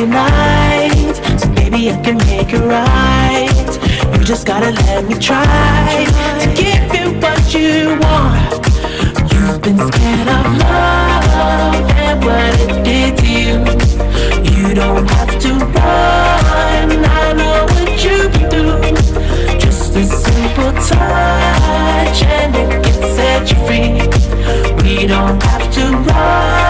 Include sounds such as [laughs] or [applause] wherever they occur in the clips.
Friday night. So maybe I can make it right. You just gotta let me try to give you what you want. You've been scared of love and what it did to you. You don't have to run. I know what you've been through. Just a simple touch and it can set you free. We don't have to run.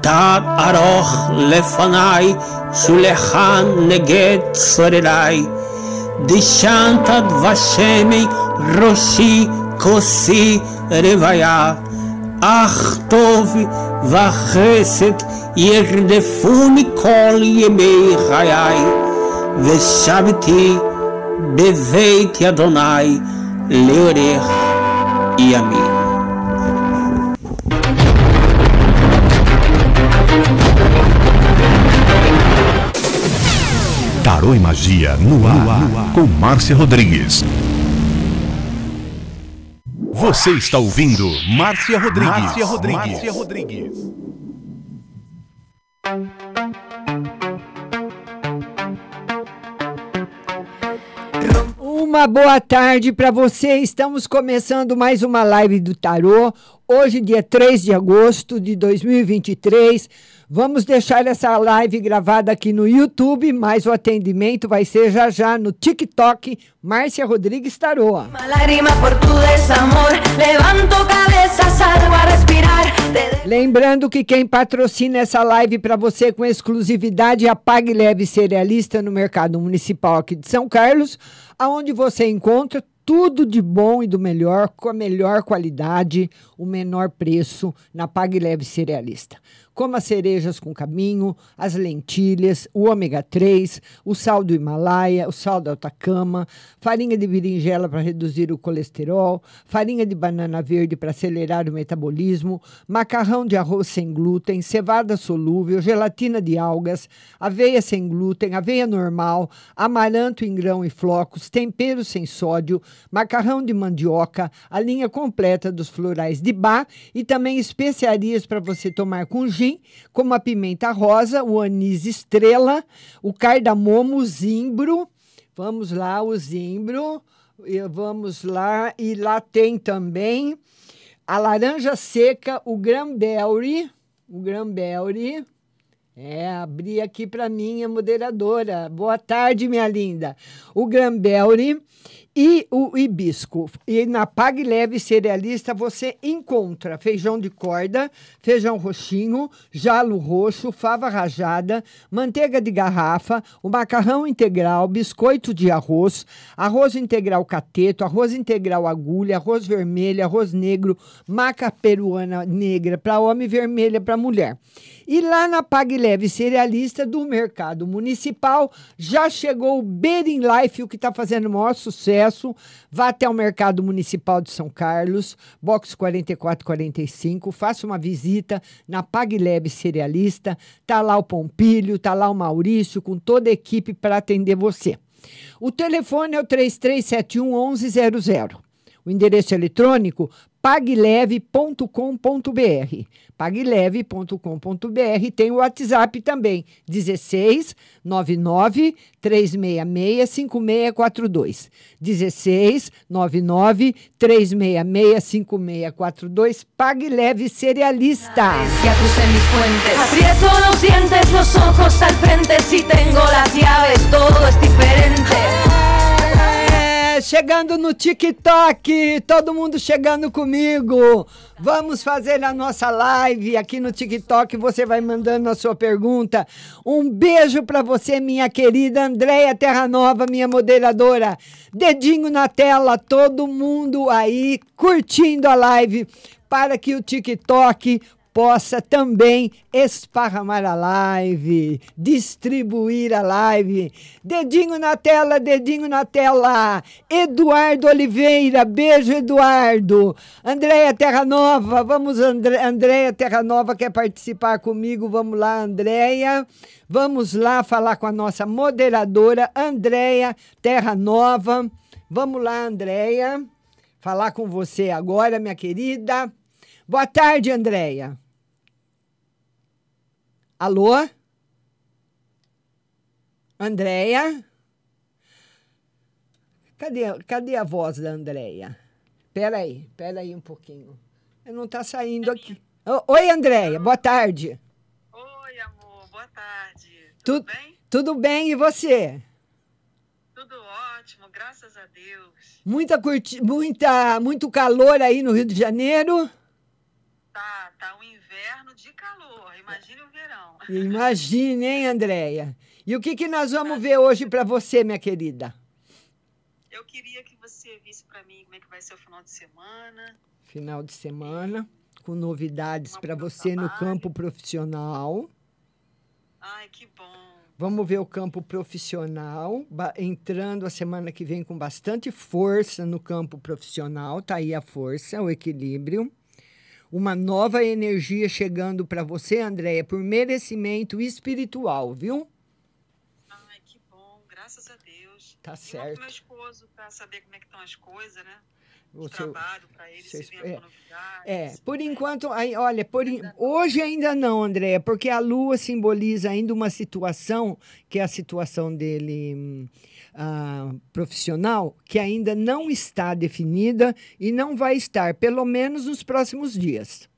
תת ארוך לפניי, שולחן נגד צורריי. דשנת דבשמי ראשי כוסי רוויה. אך טוב וחסד ירדפוני כל ימי חיי, ושבתי בבית אדוני לאורך ימים. Tarô e Magia no ar, com Márcia Rodrigues. Você está ouvindo Márcia Rodrigues. Márcia Rodrigues. Márcia Rodrigues. uma boa tarde para você. Estamos começando mais uma live do Tarô. Hoje, dia 3 de agosto de 2023. Vamos deixar essa live gravada aqui no YouTube, mas o atendimento vai ser já já no TikTok, Márcia Rodrigues Tarô. Una lágrima por tu desamor. Levanto cabeza, salgo a respirar. Te Lembrando que quem patrocina essa live para você com exclusividade é a Pague Leve Cerealista no Mercado Municipal aqui de São Carlos, aonde você encontra tudo de bom e do melhor, com a melhor qualidade, o menor preço na Pague Leve Cerealista. Como as cerejas com caminho, as lentilhas, o ômega 3, o sal do Himalaia, o sal da Atacama, farinha de berinjela para reduzir o colesterol, farinha de banana verde para acelerar o metabolismo, macarrão de arroz sem glúten, cevada solúvel, gelatina de algas, aveia sem glúten, aveia normal, amaranto em grão e flocos, tempero sem sódio, macarrão de mandioca, a linha completa dos florais de Bach e também especiarias para você tomar com gin, como a pimenta rosa, o anis estrela, o cardamomo, o zimbro. Vamos lá, o zimbro. Vamos lá, e lá tem também a laranja seca, o cranberry, o cranberry. É, abri aqui para mim a moderadora. Boa tarde, minha linda. O Granberry e o hibisco. E na Pague Leve Cerealista você encontra feijão de corda, feijão roxinho, jalo roxo, fava rajada, manteiga de garrafa, o macarrão integral, biscoito de arroz, arroz integral cateto, arroz integral agulha, arroz vermelho, arroz negro, maca peruana negra para homem e vermelha para mulher. E lá na Pague Leve Cerealista do Mercado Municipal já chegou o Bering Life, o que está fazendo o maior sucesso. Vá até o Mercado Municipal de São Carlos, box 4445, faça uma visita na Pague Leve Cerealista. Tá lá o Pompilho, tá lá o Maurício, com toda a equipe para atender você. O telefone é o 3371 1100. O endereço eletrônico pagleve.com.br. pagleve.com.br tem o WhatsApp também, 16 99 366 5642. 16 99 366 5642. Pague Leve Cerealista. Aprieto los dientes, los ojos al frente. Si tengo las llaves, todo es diferente. Chegando no TikTok, todo mundo chegando comigo. Vamos fazer a nossa live aqui no TikTok. Você vai mandando a sua pergunta. Um beijo para você, minha querida Andréia Terra Nova, minha moderadora. Dedinho na tela, todo mundo aí curtindo a live para que o TikTok possa também esparramar a live, distribuir a live. Dedinho na tela, dedinho na tela. Eduardo Oliveira, beijo, Eduardo. Andréia Terra Nova, vamos, André, Andréia Terra Nova quer participar comigo. Vamos lá, Andréia. Vamos lá falar com a nossa moderadora, Andréia Terra Nova. Vamos lá, Andréia. Falar com você agora, minha querida. Boa tarde, Andréia. Alô? Andréia? Cadê, cadê a voz da Andréia? Peraí, peraí um pouquinho. Não está saindo aqui. Oi, Andréia, boa tarde. Oi, amor, boa tarde. Tudo bem? Tudo bem, e você? Tudo ótimo, graças a Deus. Muita curti... muita muito calor aí no Rio de Janeiro? Tá, tá um inverno de calor, imagine o. Imagine, hein, Andréia? E o que, que nós vamos ver hoje para você, minha querida? Eu queria que você visse para mim como é que vai ser o final de semana. Final de semana, com novidades para você no campo profissional. Ai, que bom. Vamos ver o campo profissional, entrando a semana que vem com bastante força no campo profissional, tá aí a força, o equilíbrio. Uma nova energia chegando para você, Andréia, por merecimento espiritual, viu? Ai, que bom, graças a Deus. Tá E certo. meu esposo para saber como é que estão as coisas, né? O seu- trabalho para ele, seu se é. novidade. É, por enquanto, aí, olha, por, hoje ainda não, Andréia, porque a Lua simboliza ainda uma situação, que é a situação dele hum, ah, profissional, que ainda não está definida e não vai estar, pelo menos nos próximos dias.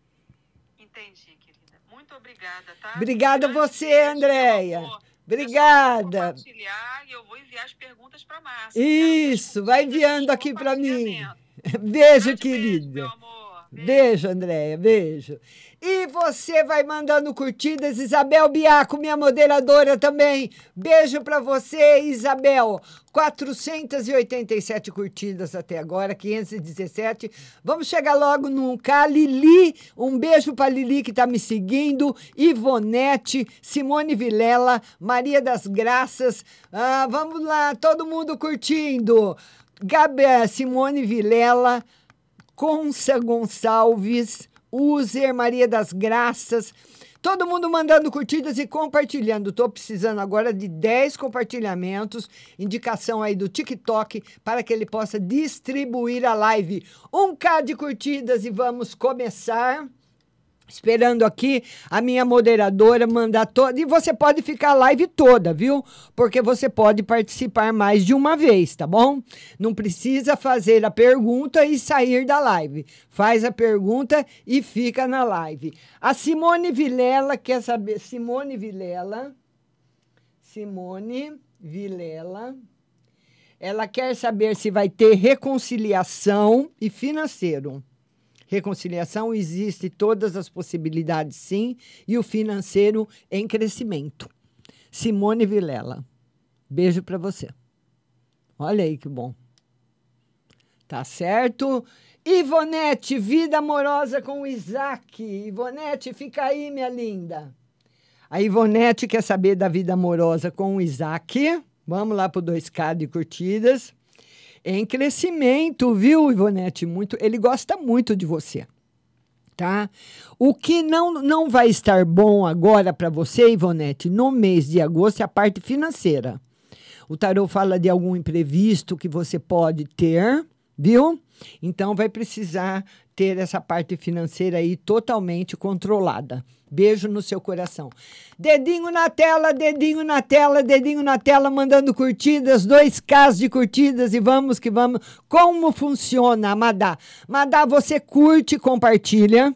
Entendi, querida. Muito obrigada, tá? Obrigada a Grande você, beijo, Andréia. Obrigada. Compartilhar e eu vou enviar as perguntas para Márcia. Isso, vai enviando aqui para mim. [laughs] Beijo, querida. Beijo, Andréia, beijo. E você vai mandando curtidas, Isabel Biaco, minha moderadora também. Beijo para você, Isabel. 487 curtidas até agora, 517. Vamos chegar logo no K. Lili, um beijo para Lili que está me seguindo. Ivonete, Simone Vilela, Maria das Graças. Ah, vamos lá, todo mundo curtindo. Gabi, Simone Vilela, Consa Gonçalves, User, Maria das Graças. Todo mundo mandando curtidas e compartilhando. Estou precisando agora de 10 compartilhamentos. Indicação aí do TikTok para que ele possa distribuir a live. 1K de curtidas e vamos começar. Esperando aqui a minha moderadora mandar toda. E você pode ficar a live toda, viu? Porque você pode participar mais de uma vez, tá bom? Não precisa fazer a pergunta e sair da live. Faz a pergunta e fica na live. A Simone Vilela quer saber. Simone Vilela. Simone Vilela. Ela quer saber se vai ter reconciliação e financeiro. Reconciliação existe todas as possibilidades, sim, e o financeiro em crescimento. Simone Vilela. Beijo para você. Olha aí que bom. Tá certo? Ivonete, vida amorosa com o Isaac. Ivonete, fica aí, minha linda. A Ivonete quer saber da vida amorosa com o Isaac. Vamos lá pro 2K de curtidas em crescimento, viu, Ivonete? Muito, ele gosta muito de você. Tá? O que não, não vai estar bom agora para você, Ivonete, no mês de agosto é a parte financeira. O tarô fala de algum imprevisto que você pode ter, viu? Então vai precisar ter essa parte financeira aí totalmente controlada. Beijo no seu coração. Dedinho na tela, dedinho na tela, dedinho na tela, mandando curtidas, dois Ks de curtidas e vamos que vamos. Como funciona, Madá? Madá, você curte e compartilha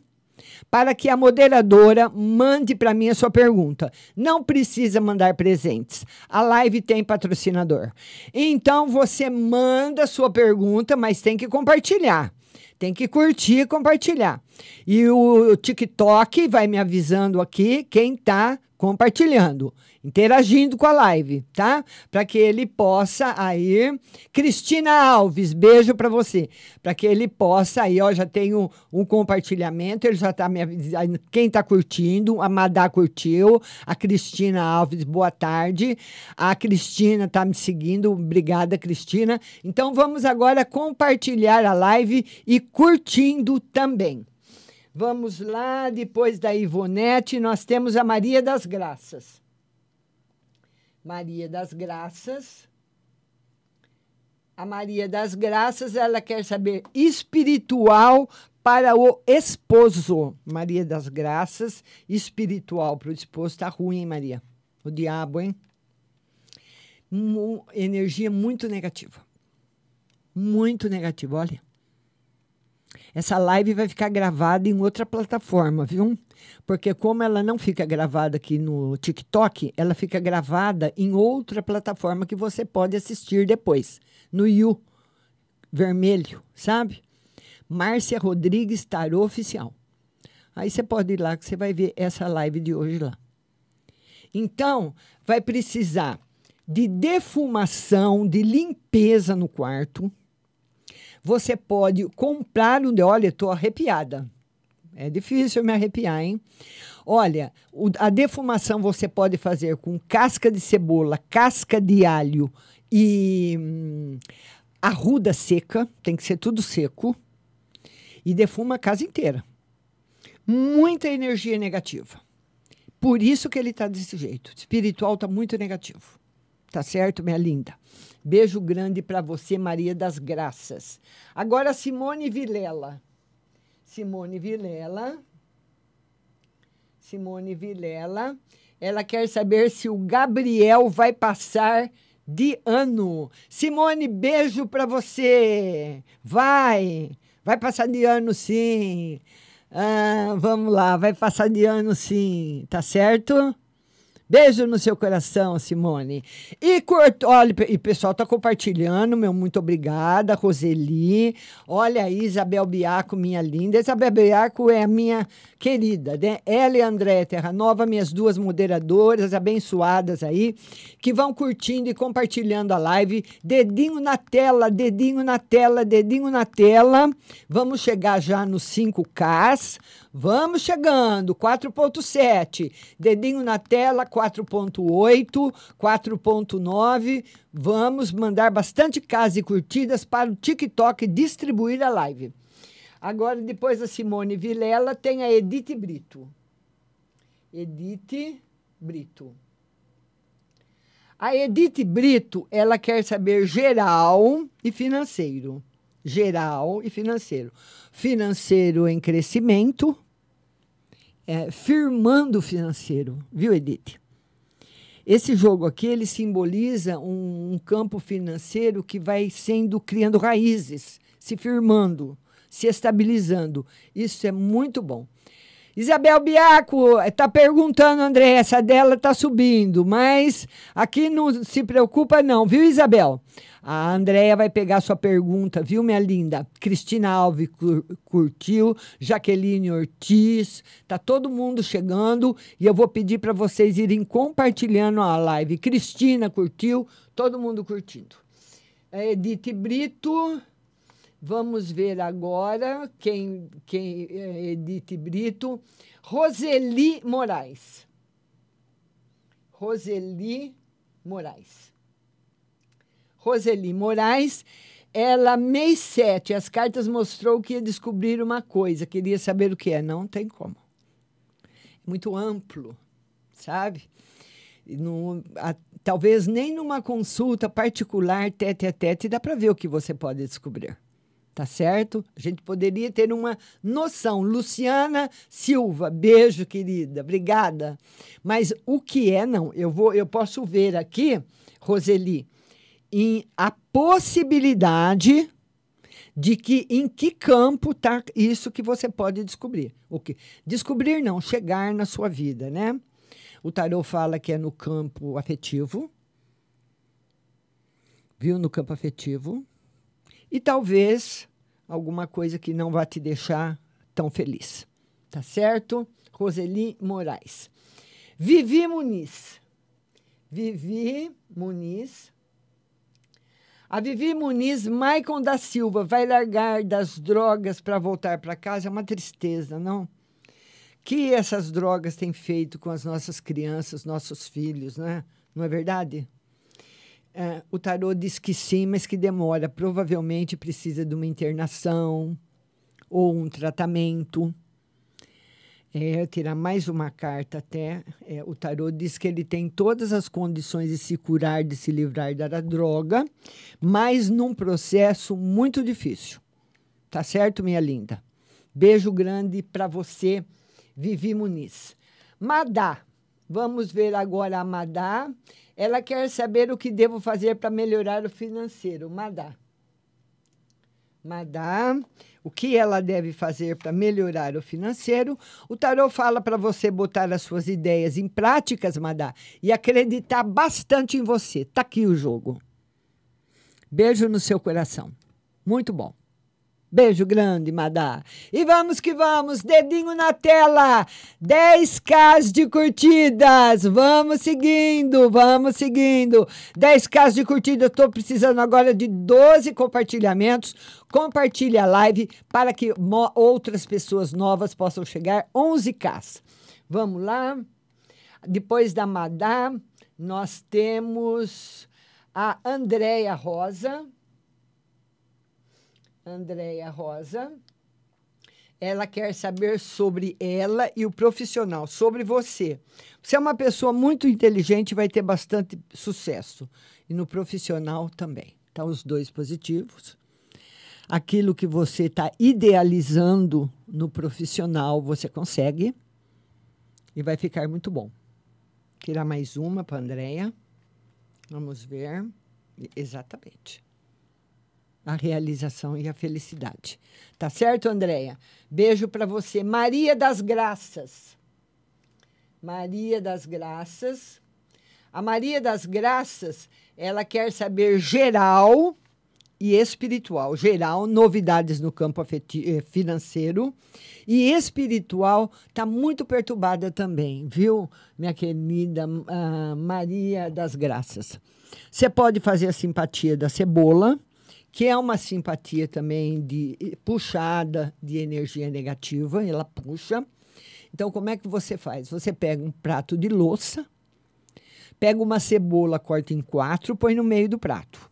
para que a moderadora mande para mim a sua pergunta. Não precisa mandar presentes. A live tem patrocinador. Então você manda a sua pergunta, mas tem que compartilhar. Tem que curtir e compartilhar. E o TikTok vai me avisando aqui quem está compartilhando, interagindo com a live, tá? Para que ele possa aí. Cristina Alves, beijo para você. Para que ele possa aí, ó, já tenho um compartilhamento, ele já está me avisando. Quem está curtindo, a Madá curtiu, a Cristina Alves, boa tarde. A Cristina está me seguindo, obrigada, Cristina. Então vamos agora compartilhar a live e curtindo também. Vamos lá, depois da Ivonete, nós temos a Maria das Graças. Maria das Graças. A Maria das Graças, ela quer saber espiritual para o esposo. Maria das Graças, espiritual para o esposo. Tá ruim, hein, Maria? O diabo, hein? Energia muito negativa. Muito negativa, olha. Essa live vai ficar gravada em outra plataforma, viu? Porque como ela não fica gravada aqui no TikTok, ela fica gravada em outra plataforma que você pode assistir depois, no You vermelho, sabe? Márcia Rodrigues Tarô Oficial. Aí você pode ir lá que você vai ver essa live de hoje lá. Então, vai precisar de defumação, de limpeza no quarto. Você pode comprar um. de- Olha, estou arrepiada. É difícil me arrepiar, hein? Olha, o- a defumação você pode fazer com casca de cebola, casca de alho e hum, arruda seca, tem que ser tudo seco, e defuma a casa inteira. Muita energia negativa. Por isso que ele está desse jeito. Espiritual está muito negativo. Tá certo, minha linda? Beijo grande para você, Maria das Graças. Agora, Simone Vilela. Simone Vilela. Simone Vilela. Ela quer saber se o Gabriel vai passar de ano. Simone, beijo para você. Vai. Vai passar de ano, sim. Ah, vamos lá, vai passar de ano, sim. Tá certo? Beijo no seu coração, Simone. E curto, olha, e pessoal tá compartilhando, meu muito obrigada, Roseli. Olha aí, Isabel Biaco, minha linda. Isabel Biaco é a minha querida, né? Ela e André Terra Nova, minhas duas moderadoras abençoadas aí, que vão curtindo e compartilhando a live. Dedinho na tela, dedinho na tela, dedinho na tela. Vamos chegar já nos 5Ks. Vamos chegando, 4.7. Dedinho na tela, 4.8, 4.9. Vamos mandar bastante casas e curtidas para o TikTok distribuir a live. Agora, depois da Simone Vilela, tem a Edith Brito. Edith Brito. A Edith Brito, ela quer saber geral e financeiro. Geral e financeiro. Financeiro em crescimento, é, firmando o financeiro, viu, Edith? Esse jogo aqui, ele simboliza um, um campo financeiro que vai sendo, criando raízes, se firmando, se estabilizando. Isso é muito bom. Isabel Biaco está perguntando, André, essa dela está subindo, mas aqui não se preocupa não, viu, Isabel? A Andréia vai pegar sua pergunta, viu, minha linda? Cristina Alves cur- curtiu, Jaqueline Ortiz, tá todo mundo chegando e eu vou pedir para vocês irem compartilhando a live. Cristina curtiu, todo mundo curtindo. A Edith Brito, vamos ver agora quem, quem é Edith Brito. Roseli Moraes. Roseli Moraes. Roseli Moraes, ela, mês 7, as cartas mostrou que ia descobrir uma coisa, queria saber o que é. Não tem como. Muito amplo, sabe? Não- a- talvez nem numa consulta particular, tete a tete, dá para ver o que você pode descobrir. Tá certo? A gente poderia ter uma noção. Luciana Silva, beijo, querida. Obrigada. Mas o que é, não. Eu vou, eu posso ver aqui, Roseli, em a possibilidade de que em que campo está isso que você pode descobrir. O que descobrir não, chegar na sua vida, né? O tarô fala que é no campo afetivo. Viu no campo afetivo? E talvez alguma coisa que não vai te deixar tão feliz. Tá certo? Roseli Moraes. Vivi Muniz. Vivi Muniz. A Vivi Muniz, Maicon da Silva, vai largar das drogas para voltar para casa? É uma tristeza, não? Que essas drogas têm feito com as nossas crianças, nossos filhos, né? Não é verdade? É, o tarô diz que sim, mas que demora. Provavelmente precisa de uma internação ou um tratamento. É, tirar mais uma carta até. É, o tarô diz que ele tem todas as condições de se curar, de se livrar da droga, mas num processo muito difícil. Tá certo, minha linda? Beijo grande para você, Vivi Muniz. Madá, vamos ver agora a Madá. Ela quer saber o que devo fazer para melhorar o financeiro. Madá. Madá, o que ela deve fazer para melhorar o financeiro? O tarô fala para você botar as suas ideias em práticas, Madá, e acreditar bastante em você. Tá aqui o jogo. Beijo no seu coração. Muito bom. Beijo grande, Madá. E vamos que vamos, dedinho na tela. 10k de curtidas. Vamos seguindo, vamos seguindo. 10k de curtidas. Estou precisando agora de 12 compartilhamentos. Compartilhe a live para que outras pessoas novas possam chegar. 11k. Vamos lá. Depois da Madá, nós temos a Andréia Rosa. Andréia Rosa. ela quer saber sobre ela e o profissional, sobre você. Você é uma pessoa muito inteligente e vai ter bastante sucesso. E no profissional também. Tá os dois positivos. Aquilo que você está idealizando no profissional, você consegue. E vai ficar muito bom. Tirar mais uma para a Andréia. Vamos ver. Exatamente a realização e a felicidade. Tá certo, Andréia? Beijo para você. Maria das Graças. Maria das Graças. A Maria das Graças, ela quer saber geral e espiritual. Geral, novidades no campo eh, financeiro. E espiritual está muito perturbada também, viu, minha querida ah, Maria das Graças? Você pode fazer a simpatia da cebola, que é uma simpatia também de puxada de energia negativa, ela puxa. Então, como é que você faz? Você pega um prato de louça, pega uma cebola, corta em quatro, põe no meio do prato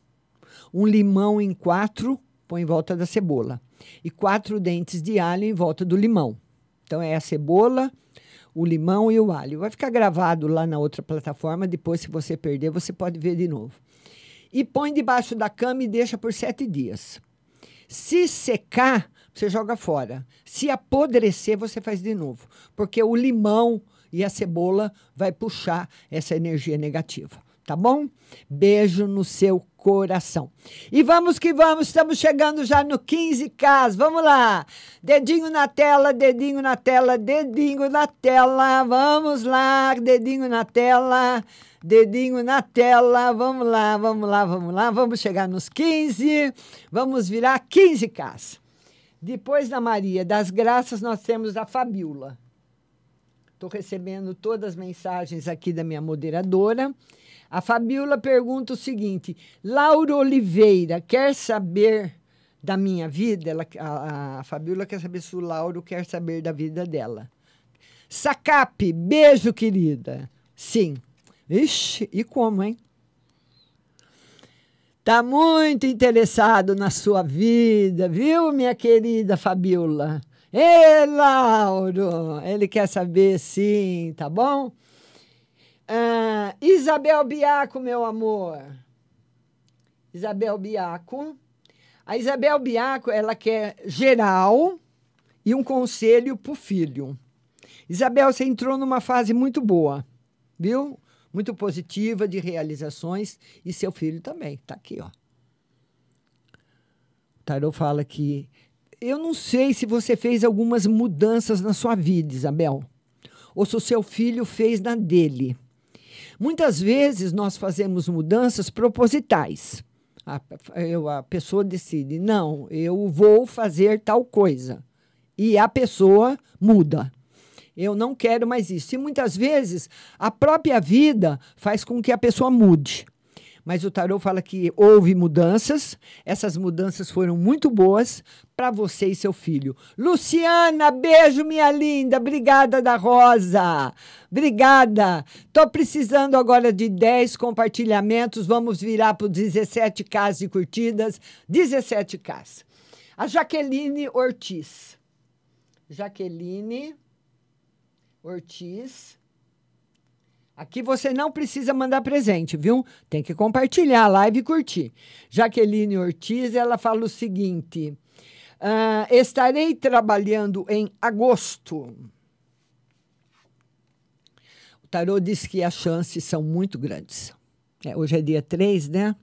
um limão em quatro, põe em volta da cebola. E quatro dentes de alho em volta do limão. Então é a cebola, o limão e o alho. Vai ficar gravado lá na outra plataforma. Depois, se você perder, você pode ver de novo. E põe debaixo da cama e deixa por sete dias. Se secar, você joga fora. Se apodrecer, você faz de novo. Porque o limão e a cebola vai puxar essa energia negativa. Tá bom? Beijo no seu coração. E vamos que vamos, estamos chegando já no 15K. Vamos lá. Dedinho na tela, dedinho na tela, dedinho na tela. Vamos lá, dedinho na tela. Dedinho na tela, vamos lá, vamos lá, vamos lá, vamos chegar nos 15, vamos virar 15K. Depois da Maria das Graças, nós temos a Fabiola. Estou recebendo todas as mensagens aqui da minha moderadora. A Fabiola pergunta o seguinte: Laura Oliveira quer saber da minha vida? Ela, a, a Fabiola quer saber se o Lauro quer saber da vida dela. Sacap, beijo, querida. Sim. Ixi, e como, hein? Tá muito interessado na sua vida, viu, minha querida Fabiola? Ê, Lauro, ele quer saber sim, tá bom? Ah, Isabel Biaco, meu amor. Isabel Biaco. A Isabel Biaco, ela quer geral e um conselho para o filho. Isabel, você entrou numa fase muito boa, viu? Muito positiva de realizações e seu filho também, tá aqui, ó. O Tarot fala que eu não sei se você fez algumas mudanças na sua vida, Isabel, ou se o seu filho fez na dele. Muitas vezes nós fazemos mudanças propositais. A, eu, a pessoa decide, não, eu vou fazer tal coisa. E a pessoa muda. Eu não quero mais isso. E muitas vezes a própria vida faz com que a pessoa mude. Mas o tarô fala que houve mudanças, essas mudanças foram muito boas para você e seu filho. Luciana, beijo, minha linda. Obrigada da Rosa. Obrigada. Tô precisando agora de 10 compartilhamentos. Vamos virar para 17k de curtidas. 17k. A Jaqueline Ortiz. Jaqueline Ortiz. Aqui você não precisa mandar presente, viu? Tem que compartilhar a live e curtir. Jaqueline Ortiz, ela fala o seguinte: ah, estarei trabalhando em agosto. O tarô diz que as chances são muito grandes. É, hoje é dia 3, né?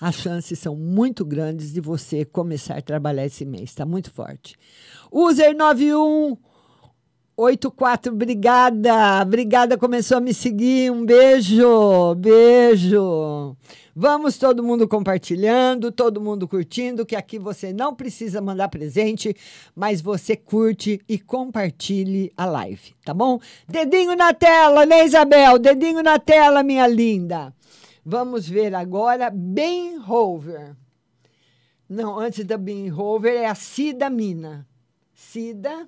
As chances são muito grandes de você começar a trabalhar esse mês. Está muito forte. User 91 84, obrigada. Obrigada, começou a me seguir. Um beijo, beijo. Vamos todo mundo compartilhando, todo mundo curtindo, que aqui você não precisa mandar presente, mas você curte e compartilhe a live, tá bom? Dedinho na tela, né, Isabel? Dedinho na tela, minha linda. Vamos ver agora Ben Hover. Não, antes da Ben Hover é a Cida Mina. Cida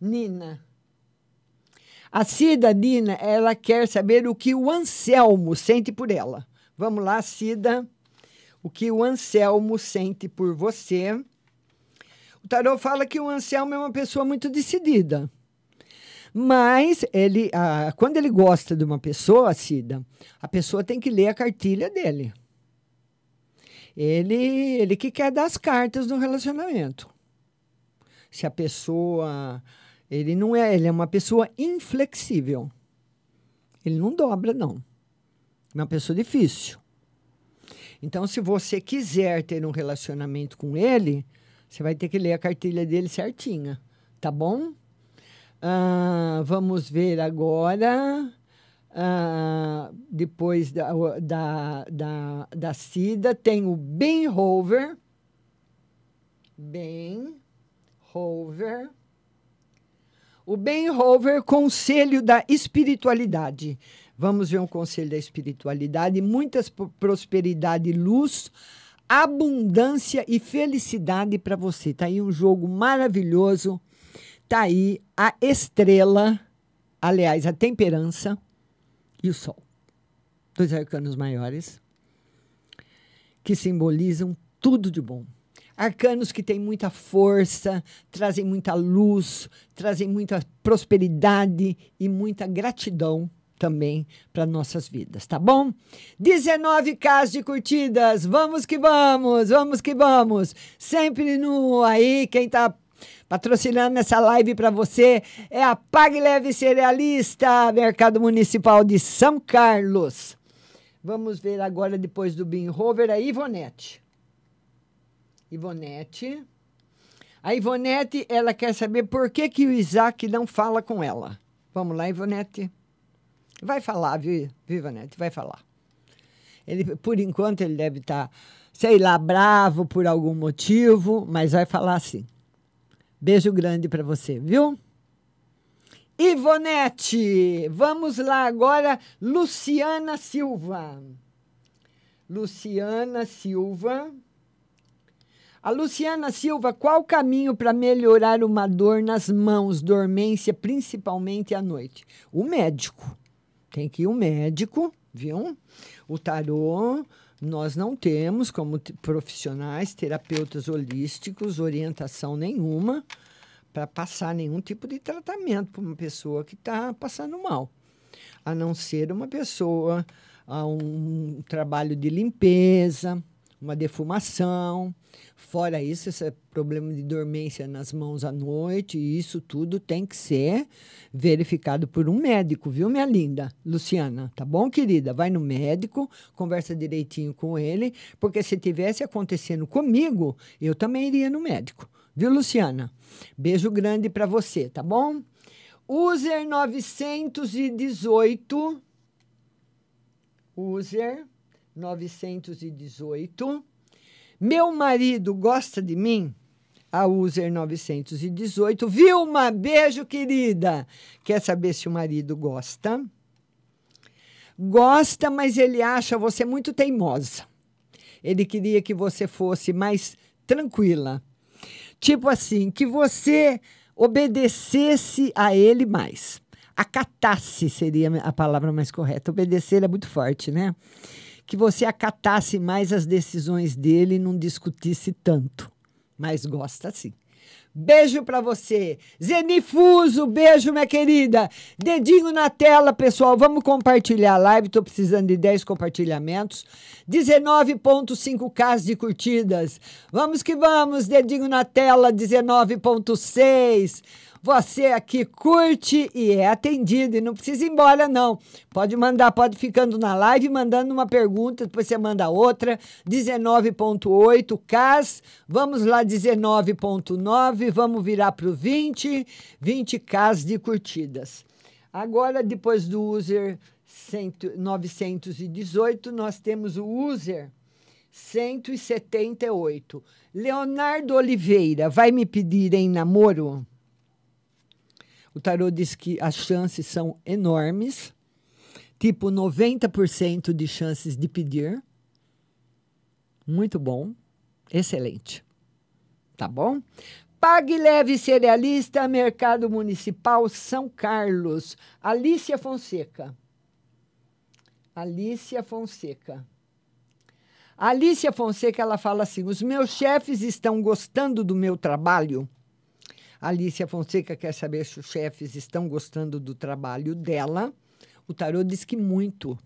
Nina. A Cida Nina, ela quer saber o que o Anselmo sente por ela. Vamos lá, Cida. O que o Anselmo sente por você. O tarô fala que o Anselmo é uma pessoa muito decidida. Mas ele, ah, quando ele gosta de uma pessoa, Cida, a pessoa tem que ler a cartilha dele. Ele, ele que quer dar as cartas no relacionamento. Se a pessoa, ele não é, ele é uma pessoa inflexível. Ele não dobra não. É uma pessoa difícil. Então, se você quiser ter um relacionamento com ele, você vai ter que ler a cartilha dele certinha, tá bom? Ah, vamos ver agora. Ah, depois da, da, da, da Cida, tem o Ben Hover. Ben Hover. O Ben Hover, Conselho da Espiritualidade. Vamos ver um conselho da espiritualidade. Muitas pro- prosperidade, luz, abundância e felicidade para você. Tá aí um jogo maravilhoso. Tá aí a estrela, aliás, a temperança e o sol. Dois arcanos maiores que simbolizam tudo de bom. Arcanos que têm muita força, trazem muita luz, trazem muita prosperidade e muita gratidão também para nossas vidas, tá bom? 19k de curtidas, vamos que vamos, vamos que vamos. Sempre no aí, quem tá patrocinando essa live para você é a Pague Leve Cerealista, Mercado Municipal de São Carlos. Vamos ver agora, depois do Bin Rover, a Ivonete. Ivonete. A Ivonete, ela quer saber por que, que o Isaac não fala com ela. Vamos lá, Ivonete. Vai falar, viu, Ivonete? Vai falar. Ele, por enquanto, ele deve estar, sei lá, bravo por algum motivo, mas vai falar sim. Beijo grande para você, viu? Ivonete, vamos lá agora, Luciana Silva. Luciana Silva. A Luciana Silva, qual o caminho para melhorar uma dor nas mãos, dormência, principalmente à noite? O médico. Tem que ir o médico, viu? O tarô, nós não temos como profissionais, terapeutas holísticos, orientação nenhuma para passar nenhum tipo de tratamento para uma pessoa que está passando mal. A não ser uma pessoa, a um trabalho de limpeza, uma defumação. Fora isso, esse problema de dormência nas mãos à noite, isso tudo tem que ser verificado por um médico, viu, minha linda Luciana? Tá bom, querida? Vai no médico, conversa direitinho com ele, porque se tivesse acontecendo comigo, eu também iria no médico. Viu, Luciana? Beijo grande para você, tá bom? User 918. User 918. Meu marido gosta de mim? A User 918. Vilma, beijo, querida. Quer saber se o marido gosta? Gosta, mas ele acha você muito teimosa. Ele queria que você fosse mais tranquila. Tipo assim, que você obedecesse a ele mais. Acatasse seria a palavra mais correta. Obedecer é muito forte, né? Que você acatasse mais as decisões dele e não discutisse tanto. Mas gosta sim. Beijo pra você. Zenifuso, beijo, minha querida. Dedinho na tela, pessoal. Vamos compartilhar a live. Tô precisando de 10 compartilhamentos. 19.5k de curtidas. Vamos que vamos. Dedinho na tela, 19.6. Você aqui curte e é atendido e não precisa ir embora não. Pode mandar, pode ficando na live mandando uma pergunta, depois você manda outra. 19.8 Ks. Vamos lá 19.9, vamos virar para o 20, 20 Ks de curtidas. Agora depois do user 100, 918, nós temos o user 178. Leonardo Oliveira vai me pedir em namoro? O tarô diz que as chances são enormes, tipo 90% de chances de pedir. Muito bom, excelente. Tá bom? Pague Leve Cerealista, Mercado Municipal São Carlos. Alícia Fonseca. Alícia Fonseca. A Alicia Fonseca, ela fala assim: os meus chefes estão gostando do meu trabalho. Alicia Fonseca quer saber se os chefes estão gostando do trabalho dela. O tarô diz que muito.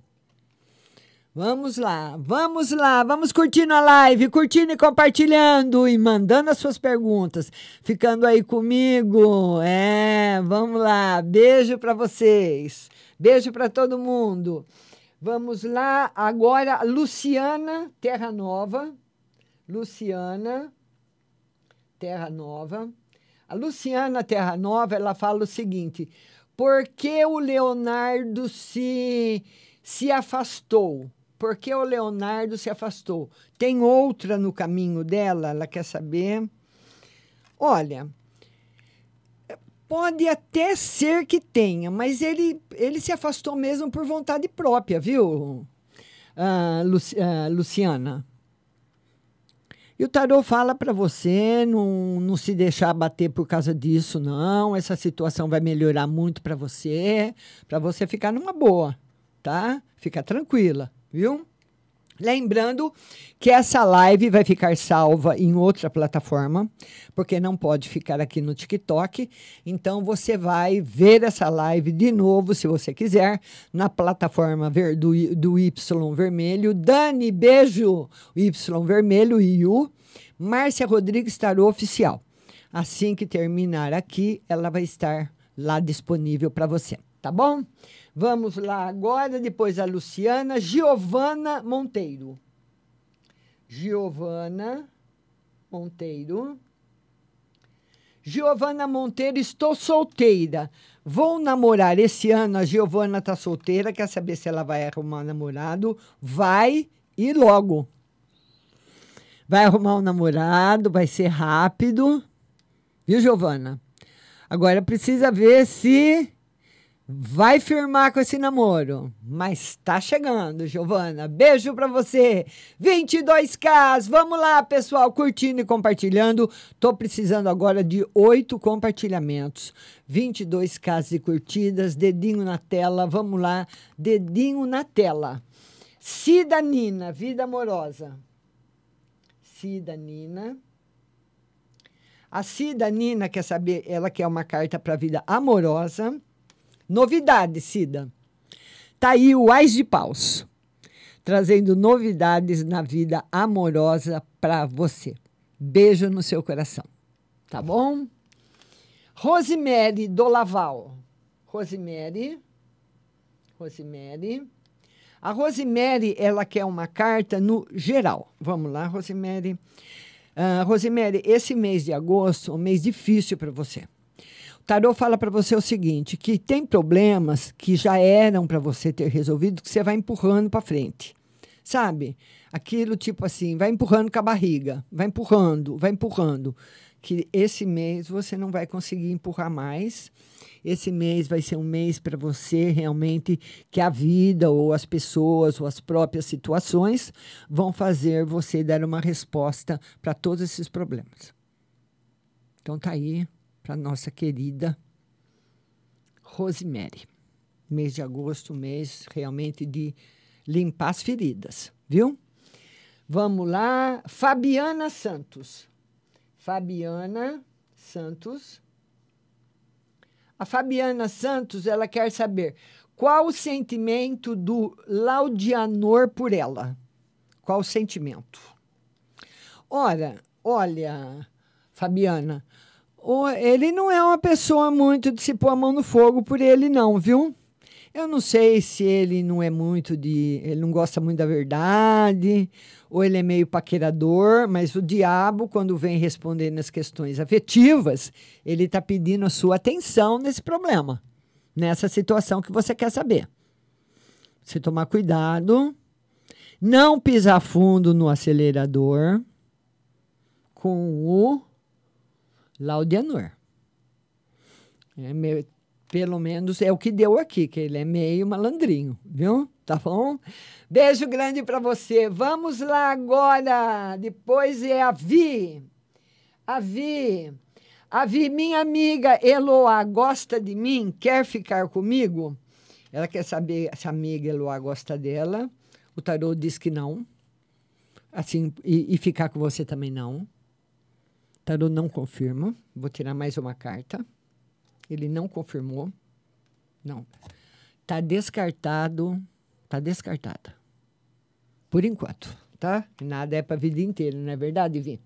Vamos lá, vamos lá, vamos curtindo a live, curtindo e compartilhando e mandando as suas perguntas, ficando aí comigo. É, vamos lá. Beijo para vocês. Beijo para todo mundo. Vamos lá, agora Luciana Terra Nova. Luciana Terra Nova. A Luciana Terra Nova, ela fala o seguinte: por que o Leonardo se, se afastou? Por que o Leonardo se afastou? Tem outra no caminho dela? Ela quer saber. Olha, pode até ser que tenha, mas ele, ele se afastou mesmo por vontade própria, viu, ah, Luci- ah, Luciana? E o tarô fala para você não, não se deixar bater por causa disso, não. Essa situação vai melhorar muito para você, para você ficar numa boa, tá? Fica tranquila, viu? Lembrando que essa live vai ficar salva em outra plataforma, porque não pode ficar aqui no TikTok. Então você vai ver essa live de novo, se você quiser, na plataforma ver- do, do Y Vermelho. Dani, beijo! Y Vermelho e o Márcia Rodrigues Tarô Oficial. Assim que terminar aqui, ela vai estar lá disponível para você, tá bom? Vamos lá agora, depois a Luciana, Giovana Monteiro. Giovana Monteiro. Giovana Monteiro, estou solteira. Vou namorar esse ano. A Giovana está solteira, quer saber se ela vai arrumar um namorado? Vai e logo. Vai arrumar um namorado, vai ser rápido. Viu, Giovana? Agora precisa ver se vai firmar com esse namoro. Mas tá chegando, Giovana. Beijo pra você. 22K. Vamos lá, pessoal, curtindo e compartilhando. Tô precisando agora de oito compartilhamentos. 22K de curtidas, dedinho na tela. Vamos lá, dedinho na tela. Cida Nina, vida amorosa. Cida Nina. A Cida Nina quer saber, ela quer uma carta para vida amorosa. Novidade, Cida. Tá aí o Ais de Paus, trazendo novidades na vida amorosa para você. Beijo no seu coração. Tá bom? Rosemary do Laval. Rosemary. Rosemary. A Rosemary, ela quer uma carta no geral. Vamos lá, Rosemary. Ah, Rosemary, esse mês de agosto é um mês difícil para você. Tarô fala para você o seguinte, que tem problemas que já eram para você ter resolvido, que você vai empurrando para frente. Sabe? Aquilo tipo assim, vai empurrando com a barriga, vai empurrando, vai empurrando. Que esse mês você não vai conseguir empurrar mais. Esse mês vai ser um mês para você realmente que a vida ou as pessoas ou as próprias situações vão fazer você dar uma resposta para todos esses problemas. Então tá aí para nossa querida Rosemary. Mês de agosto, mês realmente de limpar as feridas, viu? Vamos lá, Fabiana Santos. Fabiana Santos. A Fabiana Santos, ela quer saber qual o sentimento do Laudianor por ela. Qual o sentimento? Ora, olha, Fabiana, ele não é uma pessoa muito de se pôr a mão no fogo por ele, não, viu? Eu não sei se ele não é muito de. Ele não gosta muito da verdade, ou ele é meio paquerador, mas o diabo, quando vem responder nas questões afetivas, ele está pedindo a sua atenção nesse problema, nessa situação que você quer saber. Você tomar cuidado, não pisar fundo no acelerador com o Laudianor. É meio- pelo menos é o que deu aqui, que ele é meio malandrinho, viu? Tá bom? Beijo grande para você. Vamos lá agora. Depois é a Vi. A Vi. A Vi, minha amiga Eloá, gosta de mim? Quer ficar comigo? Ela quer saber se a amiga Eloá gosta dela. O tarô diz que não. Assim, e, e ficar com você também não. Tarô não confirma. Vou tirar mais uma carta. Ele não confirmou. Não. Tá descartado. Tá descartada. Por enquanto, tá? Nada é para vida inteira, não é verdade, Vi?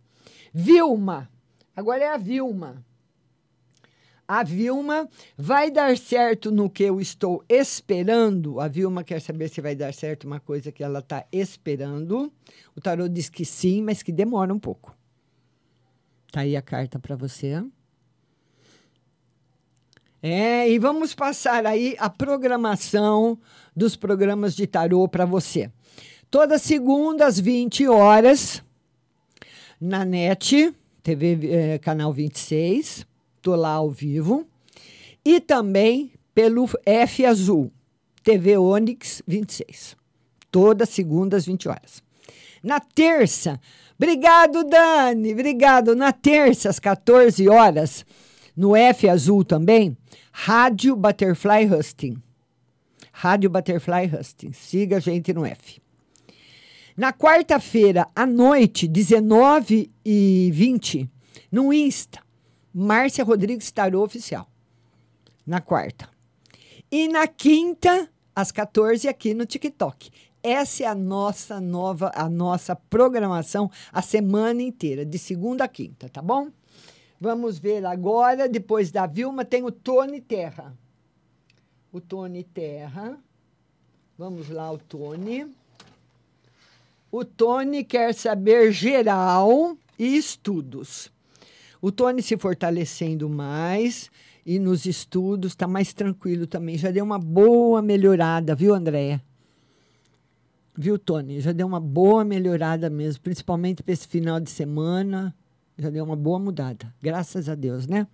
Vilma. Agora é a Vilma. A Vilma vai dar certo no que eu estou esperando. A Vilma quer saber se vai dar certo uma coisa que ela está esperando. O tarô diz que sim, mas que demora um pouco. Tá aí a carta para você. É, e vamos passar aí a programação dos programas de tarô para você. Toda segunda às 20 horas na NET, TV eh, canal 26, tô lá ao vivo. E também pelo F Azul, TV Onix 26. Toda segunda às 20 horas. Na terça, obrigado Dani, obrigado. Na terça às 14 horas, no F Azul também, Rádio Butterfly Husting. Rádio Butterfly Husting. Siga a gente no F. Na quarta-feira, à noite, 19 e 20, no Insta, Márcia Rodrigues Tarô Oficial. Na quarta. E na quinta, às 14, aqui no TikTok. Essa é a nossa nova, a nossa programação a semana inteira, de segunda a quinta, tá bom? Vamos ver agora, depois da Vilma, tem o Tony Terra. O Tony Terra. Vamos lá, o Tony. O Tony quer saber geral e estudos. O Tony se fortalecendo mais e nos estudos está mais tranquilo também. Já deu uma boa melhorada, viu, Andréia? Viu, Tony? Já deu uma boa melhorada mesmo, principalmente para esse final de semana. Já deu uma boa mudada, graças a Deus, né?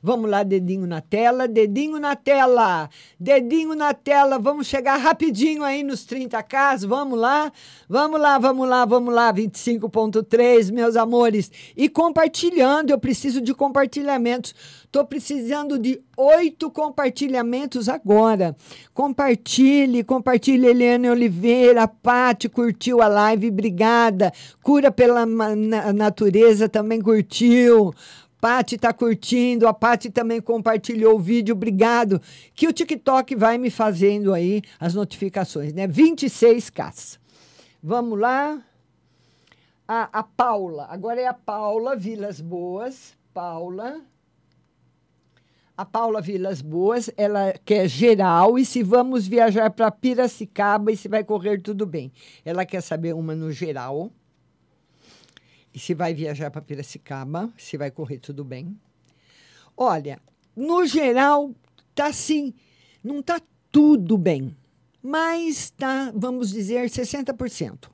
Vamos lá, dedinho na tela, dedinho na tela, dedinho na tela. Vamos chegar rapidinho aí nos 30K, vamos lá, vamos lá, vamos lá, vamos lá, 25.3, meus amores. E compartilhando, eu preciso de compartilhamentos. Estou precisando de oito compartilhamentos agora. Compartilhe, compartilhe Eliane Oliveira, Pati curtiu a live, obrigada. Cura pela natureza também curtiu. Pati está curtindo, a Pati também compartilhou o vídeo, obrigado. Que o TikTok vai me fazendo aí as notificações, né? 26K. Vamos lá. A Paula, agora é a Paula Vilas Boas. Paula. A Paula Vilas Boas, ela quer geral e se vamos viajar para Piracicaba e se vai correr tudo bem. Ela quer saber uma no geral. E se vai viajar para Piracicaba, se vai correr tudo bem. Olha, no geral, tá assim, não tá tudo bem, mas tá, vamos dizer, 60%.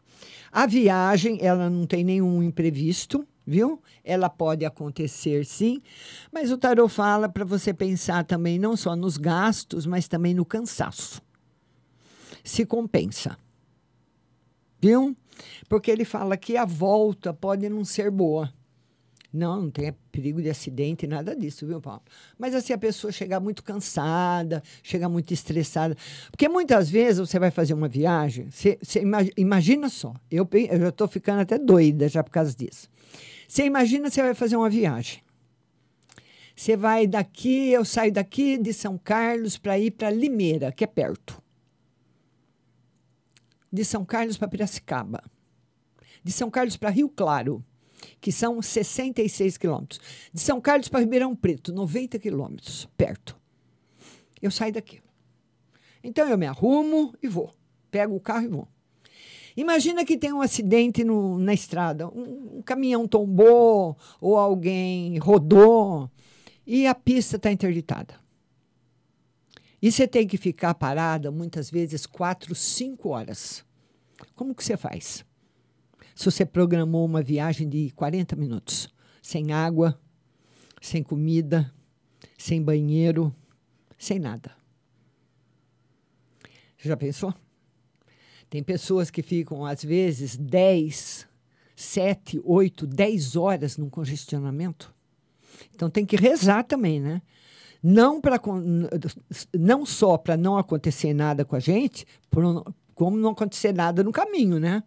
A viagem, ela não tem nenhum imprevisto, viu? Ela pode acontecer sim, mas o tarot fala para você pensar também não só nos gastos, mas também no cansaço. Se compensa. Viu? Porque ele fala que a volta pode não ser boa. Não, não tem perigo de acidente, nada disso, viu, Paulo? Mas assim, a pessoa chegar muito cansada, chegar muito estressada. Porque muitas vezes você vai fazer uma viagem, você, você ima- imagina só, eu, eu já estou ficando até doida já por causa disso. Você imagina você vai fazer uma viagem. Você vai daqui, eu saio daqui de São Carlos para ir para Limeira, que é perto. De São Carlos para Piracicaba. De São Carlos para Rio Claro, que são 66 quilômetros. De São Carlos para Ribeirão Preto, 90 quilômetros, perto. Eu saio daqui. Então eu me arrumo e vou. Pego o carro e vou. Imagina que tem um acidente no- na estrada. Um, um caminhão tombou ou alguém rodou e a pista está interditada. E você tem que ficar parada muitas vezes quatro, cinco horas. Como que você faz? Se você programou uma viagem de 40 minutos, sem água, sem comida, sem banheiro, sem nada. Já pensou? Tem pessoas que ficam, às vezes, 10, 7, 8, 10 horas num congestionamento. Então tem que rezar também, né? Não, pra, não só para não acontecer nada com a gente, como não acontecer nada no caminho, né?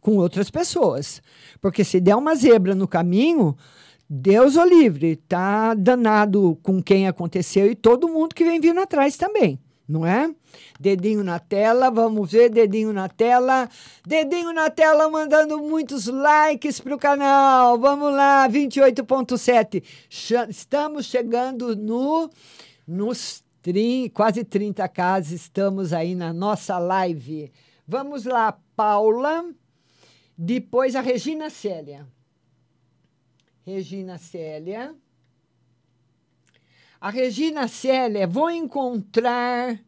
com outras pessoas. Porque se der uma zebra no caminho, Deus o livre, tá danado com quem aconteceu e todo mundo que vem vindo atrás também, não é? Dedinho na tela, vamos ver, dedinho na tela. Dedinho na tela mandando muitos likes pro canal. Vamos lá, 28.7. Cha- Estamos chegando no nos trin- quase 30 casas, estamos aí na nossa live. Vamos lá, Paula. Depois a Regina Célia. Regina Célia. A Regina Célia, vou encontrar